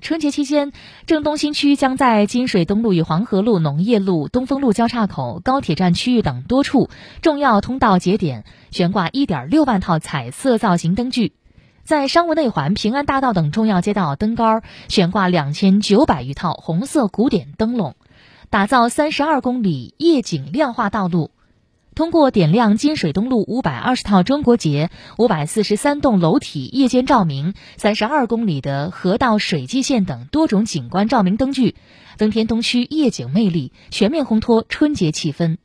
春节期间，郑东新区将在金水东路与黄河路、农业路、东风路交叉口、高铁站区域等多处重要通道节点悬挂1.6万套彩色造型灯具，在商务内环、平安大道等重要街道灯杆悬挂2900余套红色古典灯笼，打造32公里夜景亮化道路。通过点亮金水东路五百二十套中国结、五百四十三栋楼体夜间照明、三十二公里的河道水际线等多种景观照明灯具，增添东区夜景魅力，全面烘托春节气氛。